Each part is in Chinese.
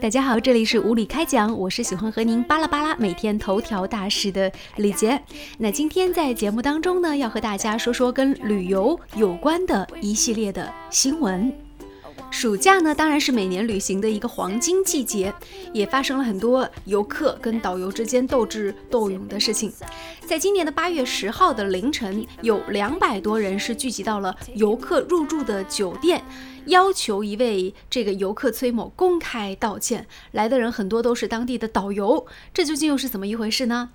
大家好，这里是无理开讲，我是喜欢和您巴拉巴拉每天头条大事的李杰。那今天在节目当中呢，要和大家说说跟旅游有关的一系列的新闻。暑假呢，当然是每年旅行的一个黄金季节，也发生了很多游客跟导游之间斗智斗勇的事情。在今年的八月十号的凌晨，有两百多人是聚集到了游客入住的酒店，要求一位这个游客崔某公开道歉。来的人很多都是当地的导游，这究竟又是怎么一回事呢？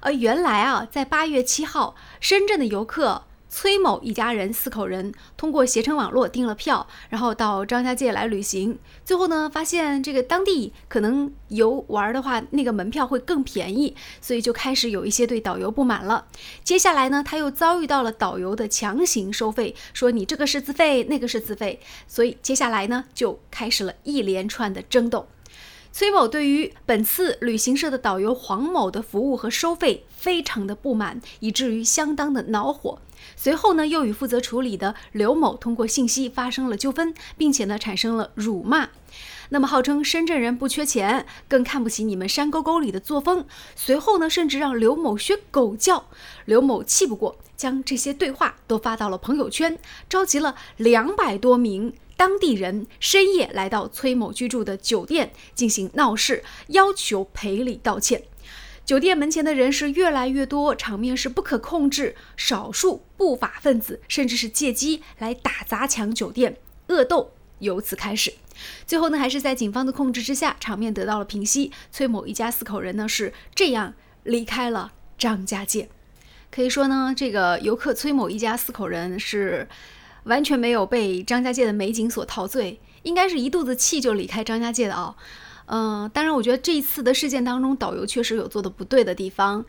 呃，原来啊，在八月七号，深圳的游客。崔某一家人四口人通过携程网络订了票，然后到张家界来旅行。最后呢，发现这个当地可能游玩的话，那个门票会更便宜，所以就开始有一些对导游不满了。接下来呢，他又遭遇到了导游的强行收费，说你这个是自费，那个是自费。所以接下来呢，就开始了一连串的争斗。崔某对于本次旅行社的导游黄某的服务和收费非常的不满，以至于相当的恼火。随后呢，又与负责处理的刘某通过信息发生了纠纷，并且呢产生了辱骂。那么号称深圳人不缺钱，更看不起你们山沟沟里的作风。随后呢，甚至让刘某学狗叫。刘某气不过，将这些对话都发到了朋友圈，召集了两百多名。当地人深夜来到崔某居住的酒店进行闹事，要求赔礼道歉。酒店门前的人是越来越多，场面是不可控制。少数不法分子甚至是借机来打砸抢酒店，恶斗由此开始。最后呢，还是在警方的控制之下，场面得到了平息。崔某一家四口人呢是这样离开了张家界。可以说呢，这个游客崔某一家四口人是。完全没有被张家界的美景所陶醉，应该是一肚子气就离开张家界的啊。嗯，当然，我觉得这一次的事件当中，导游确实有做的不对的地方。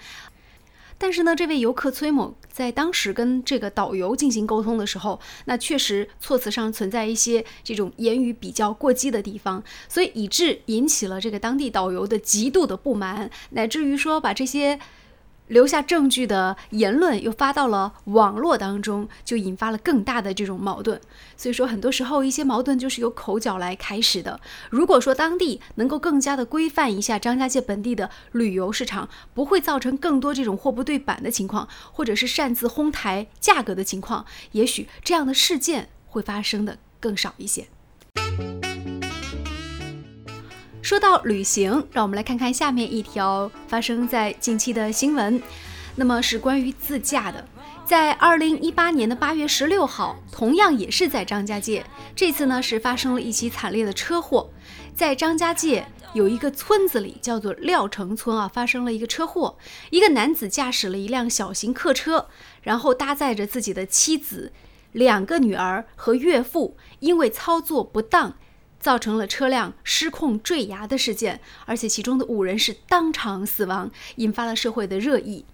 但是呢，这位游客崔某在当时跟这个导游进行沟通的时候，那确实措辞上存在一些这种言语比较过激的地方，所以以致引起了这个当地导游的极度的不满，乃至于说把这些。留下证据的言论又发到了网络当中，就引发了更大的这种矛盾。所以说，很多时候一些矛盾就是由口角来开始的。如果说当地能够更加的规范一下张家界本地的旅游市场，不会造成更多这种货不对版的情况，或者是擅自哄抬价格的情况，也许这样的事件会发生的更少一些。说到旅行，让我们来看看下面一条发生在近期的新闻。那么是关于自驾的。在二零一八年的八月十六号，同样也是在张家界，这次呢是发生了一起惨烈的车祸。在张家界有一个村子里，叫做廖城村啊，发生了一个车祸。一个男子驾驶了一辆小型客车，然后搭载着自己的妻子、两个女儿和岳父，因为操作不当。造成了车辆失控坠崖的事件，而且其中的五人是当场死亡，引发了社会的热议。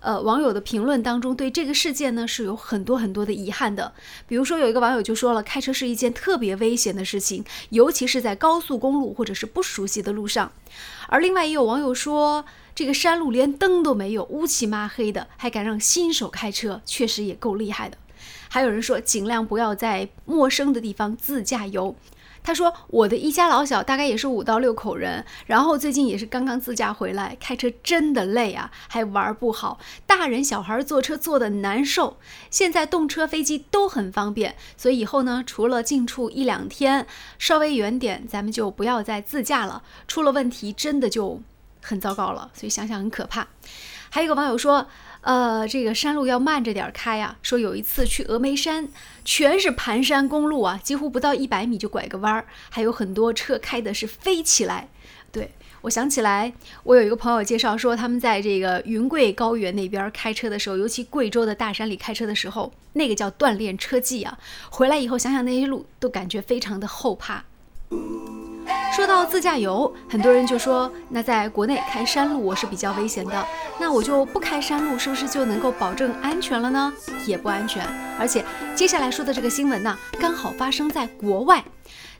呃，网友的评论当中对这个事件呢是有很多很多的遗憾的。比如说，有一个网友就说了，开车是一件特别危险的事情，尤其是在高速公路或者是不熟悉的路上。而另外也有网友说，这个山路连灯都没有，乌漆嘛黑的，还敢让新手开车，确实也够厉害的。还有人说，尽量不要在陌生的地方自驾游。他说：“我的一家老小大概也是五到六口人，然后最近也是刚刚自驾回来，开车真的累啊，还玩不好，大人小孩坐车坐的难受。现在动车飞机都很方便，所以以后呢，除了近处一两天，稍微远点，咱们就不要再自驾了。出了问题真的就很糟糕了，所以想想很可怕。”还有一个网友说。呃，这个山路要慢着点开呀。说有一次去峨眉山，全是盘山公路啊，几乎不到一百米就拐个弯儿，还有很多车开的是飞起来。对我想起来，我有一个朋友介绍说，他们在这个云贵高原那边开车的时候，尤其贵州的大山里开车的时候，那个叫锻炼车技啊。回来以后想想那些路，都感觉非常的后怕。说到自驾游，很多人就说，那在国内开山路我是比较危险的，那我就不开山路，是不是就能够保证安全了呢？也不安全。而且接下来说的这个新闻呢，刚好发生在国外，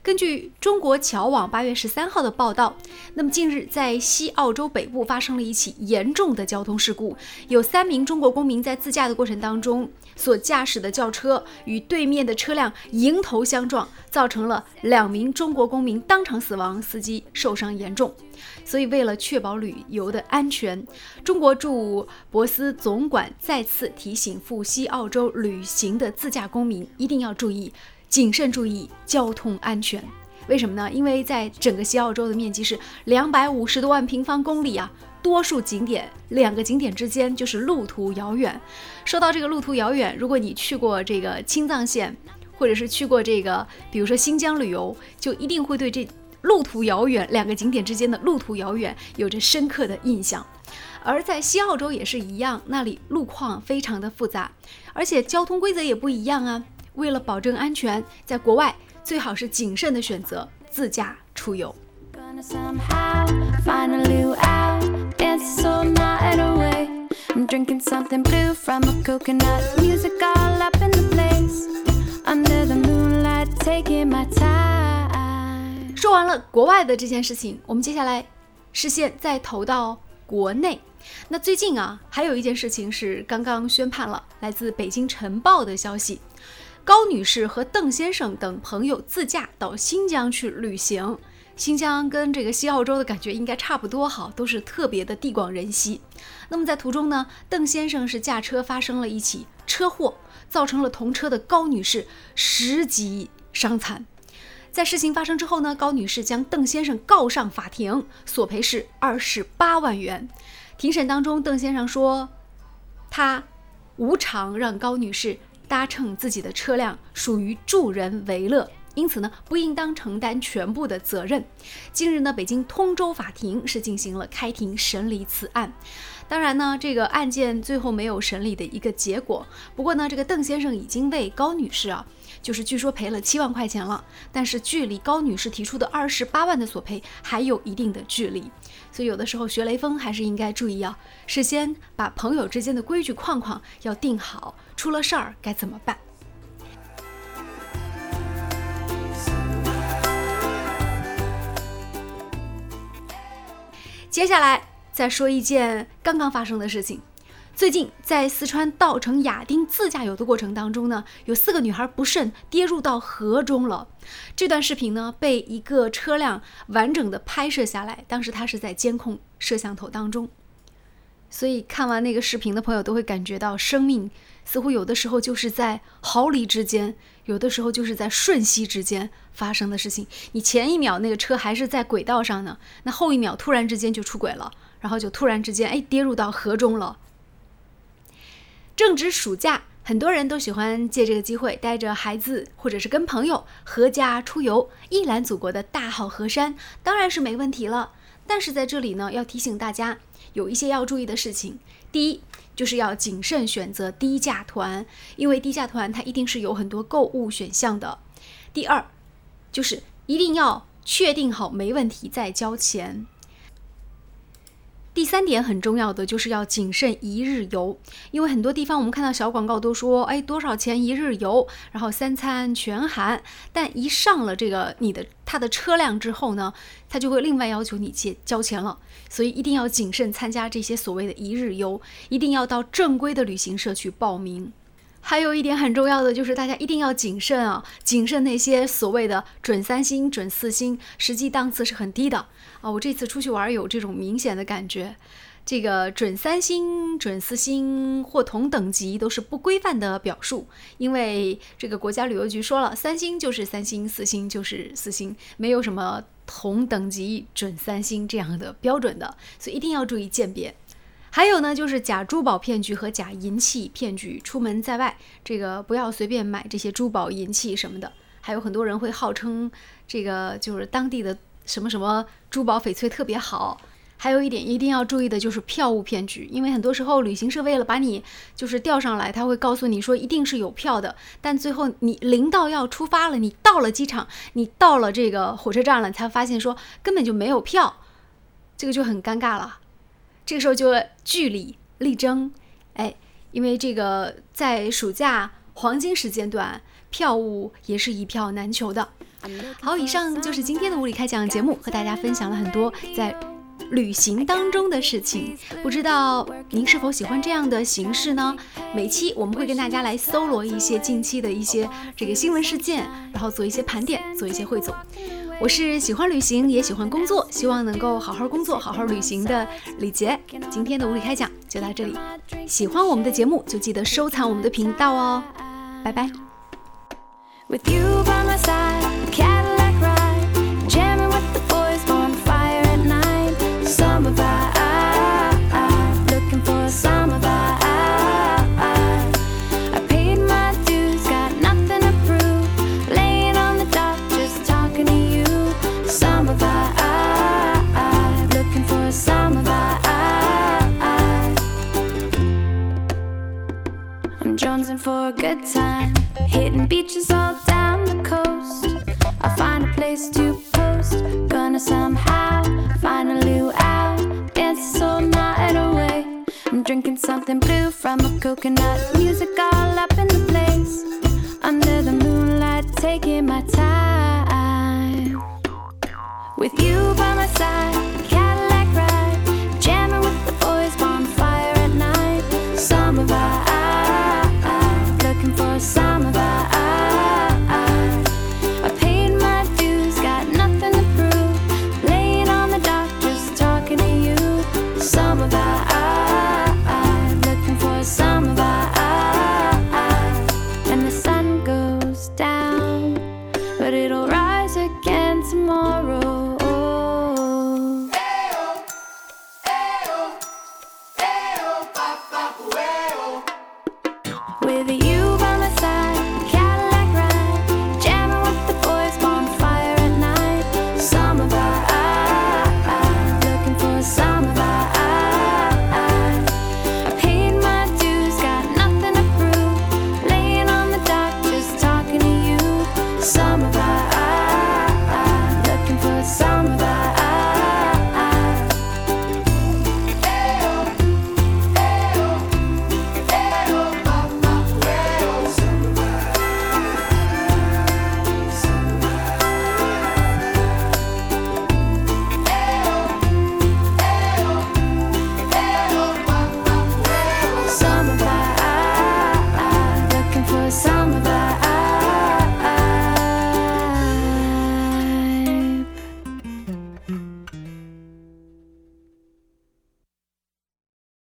根据中国侨网八月十三号的报道，那么近日在西澳洲北部发生了一起严重的交通事故，有三名中国公民在自驾的过程当中所驾驶的轿车与对面的车辆迎头相撞，造成了两名中国公民当场死亡，司机受伤严重。所以，为了确保旅游的安全，中国驻博斯总管再次提醒赴西澳洲旅行的自驾公民一定要注意。谨慎注意交通安全，为什么呢？因为在整个西澳洲的面积是两百五十多万平方公里啊，多数景点两个景点之间就是路途遥远。说到这个路途遥远，如果你去过这个青藏线，或者是去过这个，比如说新疆旅游，就一定会对这路途遥远两个景点之间的路途遥远有着深刻的印象。而在西澳洲也是一样，那里路况非常的复杂，而且交通规则也不一样啊。为了保证安全，在国外最好是谨慎的选择自驾出游。说完了国外的这件事情，我们接下来视线再投到国内。那最近啊，还有一件事情是刚刚宣判了，来自《北京晨报》的消息。高女士和邓先生等朋友自驾到新疆去旅行，新疆跟这个西澳洲的感觉应该差不多，好，都是特别的地广人稀。那么在途中呢，邓先生是驾车发生了一起车祸，造成了同车的高女士十级伤残。在事情发生之后呢，高女士将邓先生告上法庭，索赔是二十八万元。庭审当中，邓先生说，他无偿让高女士。搭乘自己的车辆属于助人为乐，因此呢，不应当承担全部的责任。近日呢，北京通州法庭是进行了开庭审理此案。当然呢，这个案件最后没有审理的一个结果。不过呢，这个邓先生已经为高女士啊，就是据说赔了七万块钱了，但是距离高女士提出的二十八万的索赔还有一定的距离。所以有的时候学雷锋还是应该注意啊，事先把朋友之间的规矩框框要定好，出了事儿该怎么办？接下来。再说一件刚刚发生的事情，最近在四川稻城亚丁自驾游的过程当中呢，有四个女孩不慎跌入到河中了。这段视频呢被一个车辆完整的拍摄下来，当时它是在监控摄像头当中。所以看完那个视频的朋友都会感觉到，生命似乎有的时候就是在毫厘之间，有的时候就是在瞬息之间发生的事情。你前一秒那个车还是在轨道上呢，那后一秒突然之间就出轨了。然后就突然之间，哎，跌入到河中了。正值暑假，很多人都喜欢借这个机会带着孩子或者是跟朋友合家出游，一览祖国的大好河山，当然是没问题了。但是在这里呢，要提醒大家有一些要注意的事情。第一，就是要谨慎选择低价团，因为低价团它一定是有很多购物选项的。第二，就是一定要确定好没问题再交钱。第三点很重要的就是要谨慎一日游，因为很多地方我们看到小广告都说，哎，多少钱一日游，然后三餐全含，但一上了这个你的他的车辆之后呢，他就会另外要求你去交钱了，所以一定要谨慎参加这些所谓的一日游，一定要到正规的旅行社去报名。还有一点很重要的就是，大家一定要谨慎啊，谨慎那些所谓的准三星、准四星，实际档次是很低的啊。我这次出去玩有这种明显的感觉，这个准三星、准四星或同等级都是不规范的表述，因为这个国家旅游局说了，三星就是三星，四星就是四星，没有什么同等级准三星这样的标准的，所以一定要注意鉴别。还有呢，就是假珠宝骗局和假银器骗局。出门在外，这个不要随便买这些珠宝、银器什么的。还有很多人会号称这个就是当地的什么什么珠宝翡翠特别好。还有一点一定要注意的就是票务骗局，因为很多时候旅行社为了把你就是调上来，他会告诉你说一定是有票的，但最后你临到要出发了，你到了机场，你到了这个火车站了，才发现说根本就没有票，这个就很尴尬了。这个时候就据理力争，哎，因为这个在暑假黄金时间段，票务也是一票难求的。好，以上就是今天的物理开讲节目，和大家分享了很多在旅行当中的事情。不知道您是否喜欢这样的形式呢？每期我们会跟大家来搜罗一些近期的一些这个新闻事件，然后做一些盘点，做一些汇总。我是喜欢旅行也喜欢工作，希望能够好好工作、好好旅行的李杰。今天的无理开讲就到这里，喜欢我们的节目就记得收藏我们的频道哦，拜拜。Jonesing for a good time. Hitting beaches all down the coast. I'll find a place to post. Gonna somehow find a luau. Dance all night away. I'm drinking something blue from a coconut. Music all up in the place. Under the moonlight, taking my time. With you by my side.